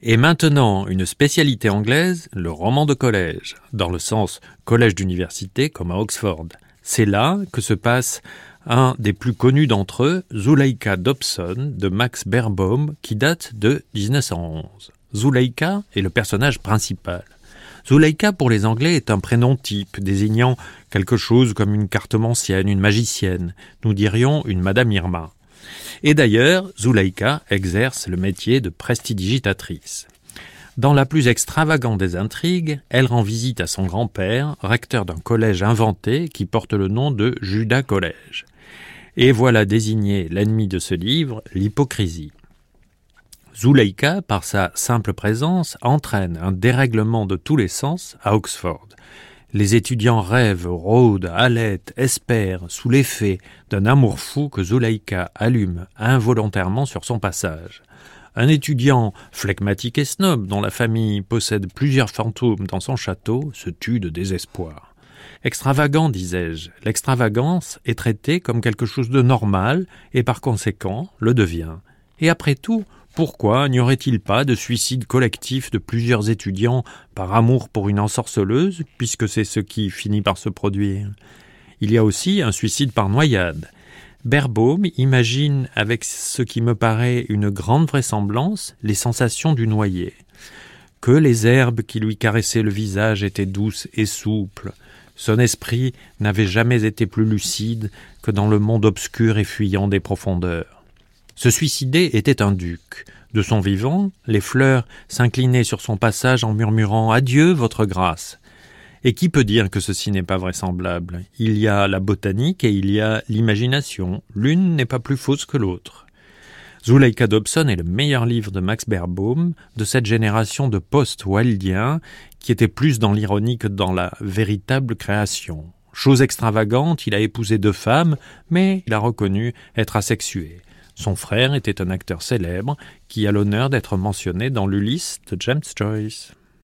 Et maintenant, une spécialité anglaise, le roman de collège, dans le sens collège d'université comme à Oxford. C'est là que se passe un des plus connus d'entre eux, Zuleika Dobson de Max Berbaum, qui date de 1911. Zuleika est le personnage principal. Zuleika pour les Anglais est un prénom type, désignant quelque chose comme une cartomancienne, une magicienne. Nous dirions une Madame Irma. Et d'ailleurs, Zuleika exerce le métier de prestidigitatrice. Dans la plus extravagante des intrigues, elle rend visite à son grand-père, recteur d'un collège inventé qui porte le nom de Judas Collège. Et voilà désigné l'ennemi de ce livre, l'hypocrisie. Zuleika, par sa simple présence, entraîne un dérèglement de tous les sens à Oxford. Les étudiants rêvent, rôdent, halètent, espèrent, sous l'effet d'un amour fou que Zuleika allume involontairement sur son passage. Un étudiant phlegmatique et snob dont la famille possède plusieurs fantômes dans son château se tue de désespoir. Extravagant, disais-je, l'extravagance est traitée comme quelque chose de normal et par conséquent le devient. Et après tout, pourquoi n'y aurait-il pas de suicide collectif de plusieurs étudiants par amour pour une ensorceleuse, puisque c'est ce qui finit par se produire? Il y a aussi un suicide par noyade. Berbaum imagine avec ce qui me paraît une grande vraisemblance les sensations du noyé. Que les herbes qui lui caressaient le visage étaient douces et souples. Son esprit n'avait jamais été plus lucide que dans le monde obscur et fuyant des profondeurs. Ce suicidé était un duc. De son vivant, les fleurs s'inclinaient sur son passage en murmurant Adieu, votre grâce. Et qui peut dire que ceci n'est pas vraisemblable? Il y a la botanique et il y a l'imagination. L'une n'est pas plus fausse que l'autre. Zuleika Dobson est le meilleur livre de Max Berbaum, de cette génération de post-waldiens qui était plus dans l'ironie que dans la véritable création. Chose extravagante, il a épousé deux femmes, mais il a reconnu être asexué. Son frère était un acteur célèbre qui a l'honneur d'être mentionné dans l'Ulysse de James Joyce.